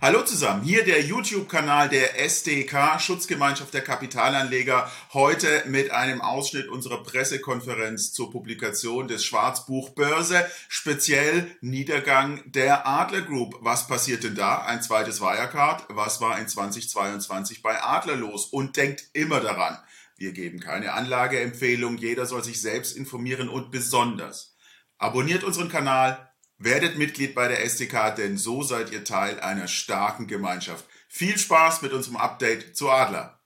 Hallo zusammen, hier der YouTube-Kanal der SDK, Schutzgemeinschaft der Kapitalanleger, heute mit einem Ausschnitt unserer Pressekonferenz zur Publikation des Schwarzbuch Börse, speziell Niedergang der Adler Group. Was passiert denn da? Ein zweites Wirecard. Was war in 2022 bei Adler los? Und denkt immer daran, wir geben keine Anlageempfehlung, jeder soll sich selbst informieren und besonders abonniert unseren Kanal, Werdet Mitglied bei der SDK, denn so seid ihr Teil einer starken Gemeinschaft. Viel Spaß mit unserem Update zu Adler.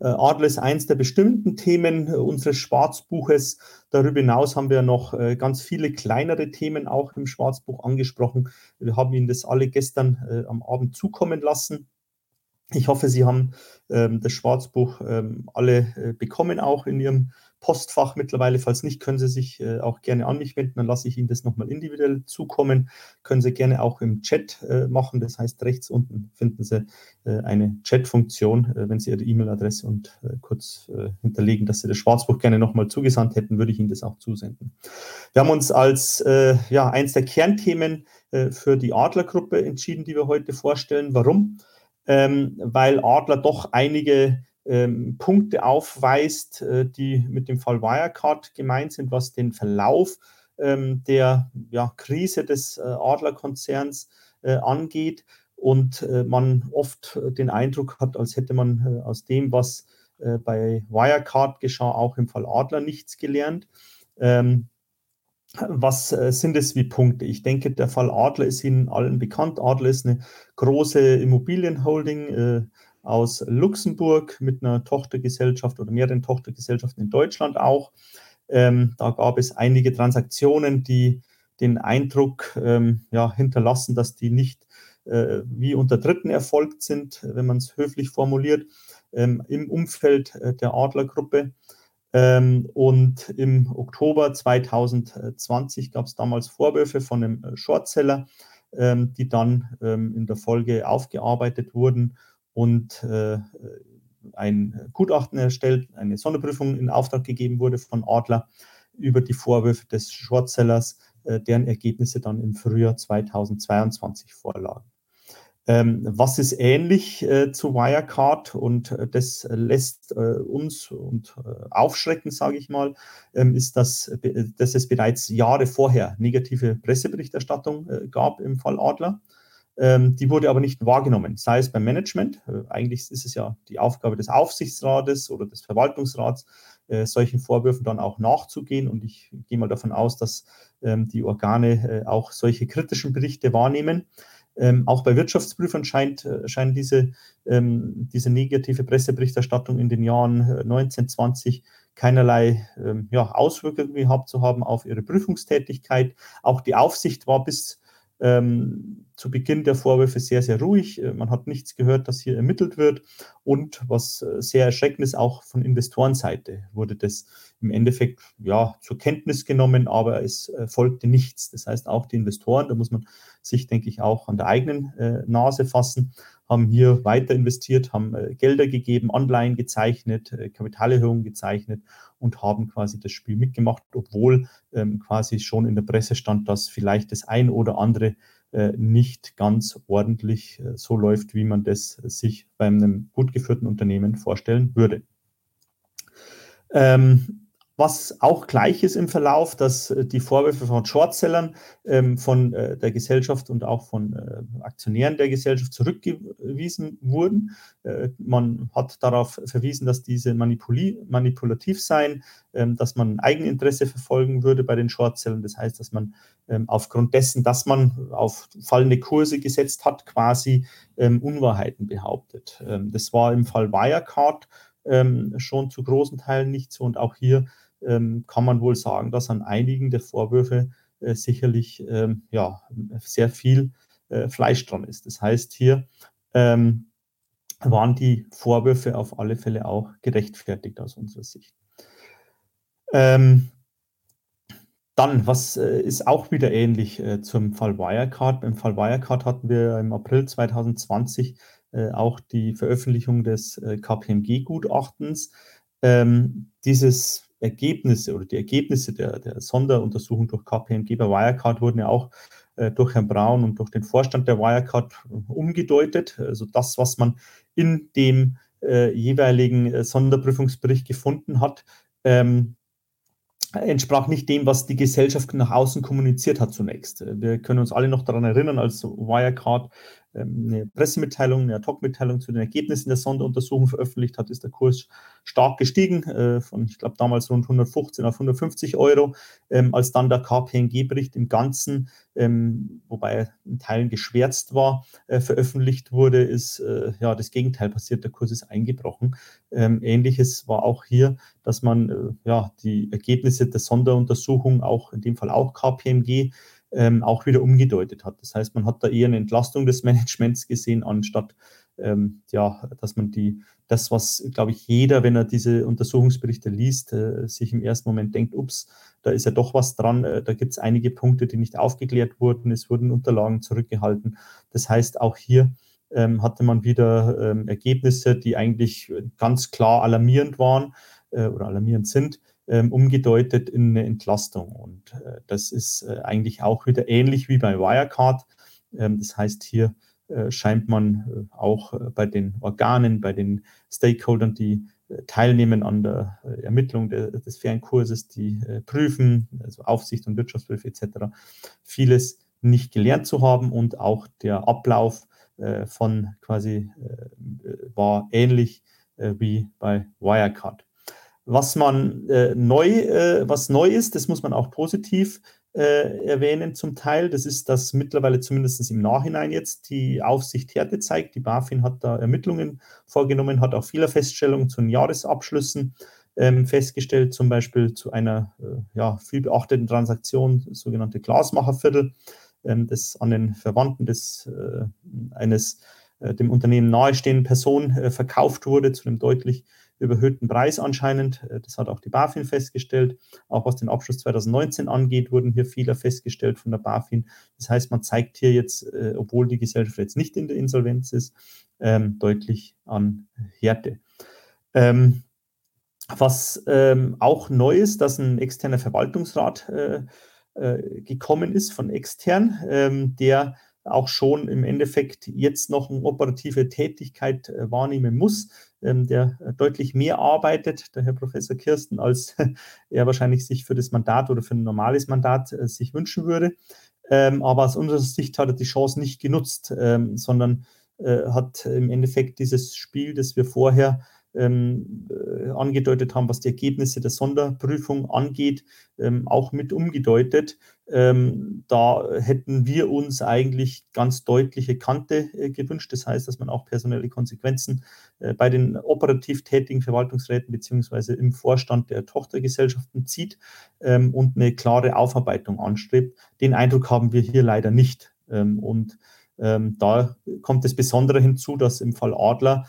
Äh, Adler ist eins der bestimmten Themen äh, unseres Schwarzbuches. Darüber hinaus haben wir noch äh, ganz viele kleinere Themen auch im Schwarzbuch angesprochen. Wir haben Ihnen das alle gestern am Abend zukommen lassen. Ich hoffe, Sie haben ähm, das Schwarzbuch ähm, alle äh, bekommen, auch in Ihrem Postfach mittlerweile. Falls nicht, können Sie sich äh, auch gerne an mich wenden, dann lasse ich Ihnen das nochmal individuell zukommen. Können Sie gerne auch im Chat äh, machen. Das heißt, rechts unten finden Sie äh, eine Chat-Funktion. Äh, wenn Sie Ihre E-Mail-Adresse und äh, kurz hinterlegen, dass Sie das Schwarzbuch gerne nochmal zugesandt hätten, würde ich Ihnen das auch zusenden. Wir haben uns als ja, eins der Kernthemen für die Adlergruppe entschieden, die wir heute vorstellen. Warum? Ähm, weil Adler doch einige ähm, Punkte aufweist, äh, die mit dem Fall Wirecard gemeint sind, was den Verlauf ähm, der ja, Krise des äh, Adler-Konzerns äh, angeht. Und äh, man oft den Eindruck hat, als hätte man äh, aus dem, was äh, bei Wirecard geschah, auch im Fall Adler nichts gelernt. Ähm, was äh, sind es wie Punkte? Ich denke, der Fall Adler ist Ihnen allen bekannt. Adler ist eine große Immobilienholding äh, aus Luxemburg mit einer Tochtergesellschaft oder mehreren Tochtergesellschaften in Deutschland auch. Ähm, da gab es einige Transaktionen, die den Eindruck ähm, ja, hinterlassen, dass die nicht äh, wie unter Dritten erfolgt sind, wenn man es höflich formuliert, ähm, im Umfeld der Adlergruppe. Ähm, und im Oktober 2020 gab es damals Vorwürfe von einem äh, Shortseller, ähm, die dann ähm, in der Folge aufgearbeitet wurden und äh, ein Gutachten erstellt, eine Sonderprüfung in Auftrag gegeben wurde von Adler über die Vorwürfe des Shortsellers, äh, deren Ergebnisse dann im Frühjahr 2022 vorlagen. Ähm, was ist ähnlich äh, zu Wirecard und äh, das lässt äh, uns und äh, aufschrecken, sage ich mal, ähm, ist, dass, äh, dass es bereits Jahre vorher negative Presseberichterstattung äh, gab im Fall Adler. Ähm, die wurde aber nicht wahrgenommen, sei es beim Management. eigentlich ist es ja die Aufgabe des Aufsichtsrates oder des Verwaltungsrats, solchen Vorwürfen dann auch nachzugehen. Und ich gehe mal davon aus, dass ähm, die Organe auch solche kritischen Berichte wahrnehmen. Ähm, auch bei Wirtschaftsprüfern scheint, äh, scheint diese, ähm, diese negative Presseberichterstattung in den Jahren 1920 äh, keinerlei ähm, ja, Auswirkungen gehabt zu haben auf ihre Prüfungstätigkeit. Auch die Aufsicht war bis ähm, zu Beginn der Vorwürfe sehr, sehr ruhig. Äh, man hat nichts gehört, dass hier ermittelt wird. Und was äh, sehr erschreckend ist, auch von Investorenseite wurde das im Endeffekt ja zur Kenntnis genommen, aber es äh, folgte nichts. Das heißt, auch die Investoren, da muss man sich, denke ich, auch an der eigenen äh, Nase fassen, haben hier weiter investiert, haben äh, Gelder gegeben, Anleihen gezeichnet, äh, Kapitalerhöhungen gezeichnet und haben quasi das Spiel mitgemacht, obwohl ähm, quasi schon in der Presse stand, dass vielleicht das ein oder andere nicht ganz ordentlich äh, so läuft, wie man das sich bei einem gut geführten Unternehmen vorstellen würde. Ähm, was auch gleich ist im Verlauf, dass äh, die Vorwürfe von Shortsellern ähm, von äh, der Gesellschaft und auch von äh, Aktionären der Gesellschaft zurückgewiesen wurden. Äh, man hat darauf verwiesen, dass diese manipulativ seien, ähm, dass man Eigeninteresse verfolgen würde bei den Shortsellern. Das heißt, dass man ähm, aufgrund dessen, dass man auf fallende Kurse gesetzt hat, quasi ähm, Unwahrheiten behauptet. Das war im Fall Wirecard ähm, schon zu großen Teilen nicht so. Und auch hier ähm, kann man wohl sagen, dass an einigen der Vorwürfe äh, sicherlich ähm, ja, sehr viel äh, Fleisch dran ist. Das heißt, hier ähm, waren die Vorwürfe auf alle Fälle auch gerechtfertigt aus unserer Sicht. Ähm, dann, was äh, ist auch wieder ähnlich äh, zum Fall Wirecard? Beim Fall Wirecard hatten wir im April 2020 äh, auch die Veröffentlichung des äh, KPMG-Gutachtens. Ähm, dieses Ergebnisse oder die Ergebnisse der, der Sonderuntersuchung durch KPMG bei Wirecard wurden ja auch durch Herrn Braun und durch den Vorstand der Wirecard umgedeutet. Also das, was man in dem jeweiligen Sonderprüfungsbericht gefunden hat, ähm, entsprach nicht dem, was die Gesellschaft nach außen kommuniziert hat zunächst. Wir können uns alle noch daran erinnern, als Wirecard eine Pressemitteilung, eine Ad-Hoc-Mitteilung zu den Ergebnissen der Sonderuntersuchung veröffentlicht hat, ist der Kurs stark gestiegen, äh, von, ich glaube, damals rund 115 auf 150 Euro. Ähm, als dann der KPNG-Bericht im Ganzen, ähm, wobei er in Teilen geschwärzt war, äh, veröffentlicht wurde, ist äh, ja das Gegenteil passiert. Der Kurs ist eingebrochen. Ähnliches war auch hier, dass man ja die Ergebnisse der Sonderuntersuchung, auch in dem Fall auch KPMG, ähm, auch wieder umgedeutet hat. Das heißt, man hat da eher eine Entlastung des Managements gesehen, anstatt ähm, ja, dass man die, das, was, glaube ich, jeder, wenn er diese Untersuchungsberichte liest, äh, sich im ersten Moment denkt, ups, da ist ja doch was dran, äh, da gibt es einige Punkte, die nicht aufgeklärt wurden, es wurden Unterlagen zurückgehalten. Das heißt, auch hier ähm, hatte man wieder ähm, Ergebnisse, die eigentlich ganz klar alarmierend waren äh, oder alarmierend sind ähm, umgedeutet in eine Entlastung. Und äh, das ist äh, eigentlich auch wieder ähnlich wie bei Wirecard. Ähm, das heißt, hier scheint man auch bei den Organen, bei den Stakeholdern, die teilnehmen an der Ermittlung de, des fairen Kurses, die prüfen, also Aufsicht und Wirtschaftsprüfe etc., vieles nicht gelernt zu haben und auch der Ablauf von quasi war ähnlich wie bei Wirecard. Was man äh, neu, äh, was neu ist, das muss man auch positiv äh, erwähnen zum Teil. Das ist, dass mittlerweile zumindest im Nachhinein jetzt die Aufsicht Härte zeigt. Die BaFin hat da Ermittlungen vorgenommen, hat auch viele Feststellungen zu den Jahresabschlüssen ähm, festgestellt, zum Beispiel zu einer äh, ja, viel beachteten Transaktion, sogenannte Glasmacherviertel, ähm, das an den Verwandten des, äh, eines äh, dem Unternehmen nahestehenden Person verkauft wurde zu einem deutlich überhöhten Preis anscheinend. Äh, das hat auch die BaFin festgestellt. Auch was den Abschluss 2019 angeht, wurden hier Fehler festgestellt von der BaFin. Das heißt, man zeigt hier jetzt, äh, obwohl die Gesellschaft jetzt nicht in der Insolvenz ist, ähm, deutlich an Härte. Ähm, was ähm, auch neu ist, dass ein externer Verwaltungsrat äh, gekommen ist von extern, der auch schon im Endeffekt jetzt noch eine operative Tätigkeit wahrnehmen muss ähm, der äh, deutlich mehr arbeitet, der Herr Professor Kirsten, als er wahrscheinlich sich für das Mandat oder für ein normales Mandat äh, sich wünschen würde. Ähm, aber aus unserer Sicht hat er die Chance nicht genutzt, ähm, sondern äh, hat im Endeffekt dieses Spiel, das wir vorher ähm, äh, angedeutet haben, was die Ergebnisse der Sonderprüfung angeht, ähm, auch mit umgedeutet. Ähm, da hätten wir uns eigentlich ganz deutliche Kante äh, gewünscht. Das heißt, dass man auch personelle Konsequenzen äh, bei den operativ tätigen Verwaltungsräten beziehungsweise im Vorstand der Tochtergesellschaften zieht ähm, und eine klare Aufarbeitung anstrebt. Den Eindruck haben wir hier leider nicht. Ähm, und ähm, da kommt das Besondere hinzu, dass im Fall Adler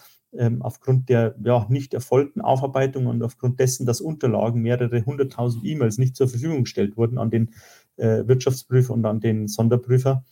aufgrund der ja, nicht erfolgten Aufarbeitung und aufgrund dessen, dass Unterlagen mehrere hunderttausend E-Mails nicht zur Verfügung gestellt wurden an den äh, Wirtschaftsprüfer und an den Sonderprüfer,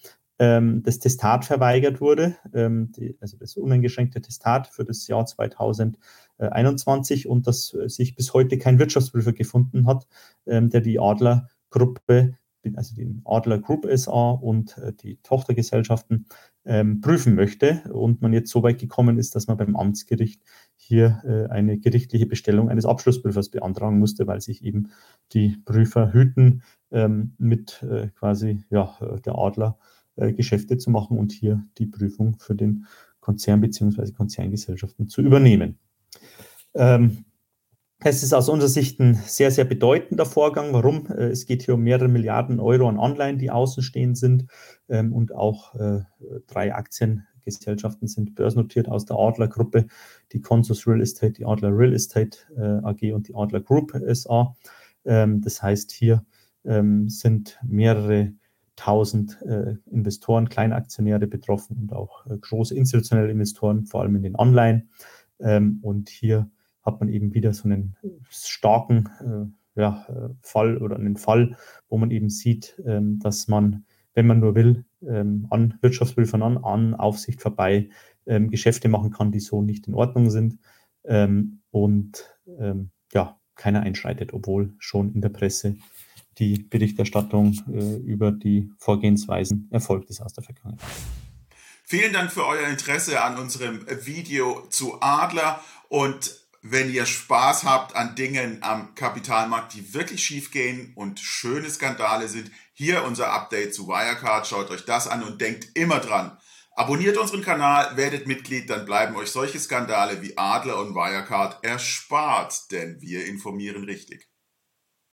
ähm, das Testat verweigert wurde, ähm, die, also das uneingeschränkte Testat für das Jahr 2021 und dass äh, sich bis heute kein Wirtschaftsprüfer gefunden hat, ähm, der die Adlergruppe also den Adler Group SA und äh, die Tochtergesellschaften ähm, prüfen möchte und man jetzt so weit gekommen ist, dass man beim Amtsgericht hier äh, eine gerichtliche Bestellung eines Abschlussprüfers beantragen musste, weil sich eben die Prüfer hüten, ähm, mit äh, quasi ja, der Adler äh, Geschäfte zu machen und hier die Prüfung für den Konzern bzw. Konzerngesellschaften zu übernehmen. Ähm, es ist aus unserer Sicht ein sehr, sehr bedeutender Vorgang. Warum? Äh, es geht hier um mehrere Milliarden Euro an Anleihen, die außenstehend sind. Ähm, und auch äh, drei Aktiengesellschaften sind börsennotiert aus der Adler-Gruppe, die Consus Real Estate, die Adler Real Estate äh, AG und die Adler Group SA. Ähm, das heißt, hier ähm, sind mehrere tausend Investoren, Kleinaktionäre betroffen und auch große institutionelle Investoren, vor allem in den Anleihen. und hier hat man eben wieder so einen starken äh, ja, äh, Fall oder einen Fall, wo man eben sieht, ähm, dass man, wenn man nur will, ähm, an Wirtschaftsprüfern, an, an Aufsicht vorbei ähm, Geschäfte machen kann, die so nicht in Ordnung sind ähm, und ähm, ja, keiner einschreitet, obwohl schon in der Presse die Berichterstattung äh, über die Vorgehensweisen erfolgt ist aus der Vergangenheit. Vielen Dank für euer Interesse an unserem Video zu Adler und wenn ihr Spaß habt an Dingen am Kapitalmarkt, die wirklich schief gehen und schöne Skandale sind, hier unser Update zu Wirecard. Schaut euch das an und denkt immer dran. Abonniert unseren Kanal, werdet Mitglied, dann bleiben euch solche Skandale wie Adler und Wirecard erspart, denn wir informieren richtig.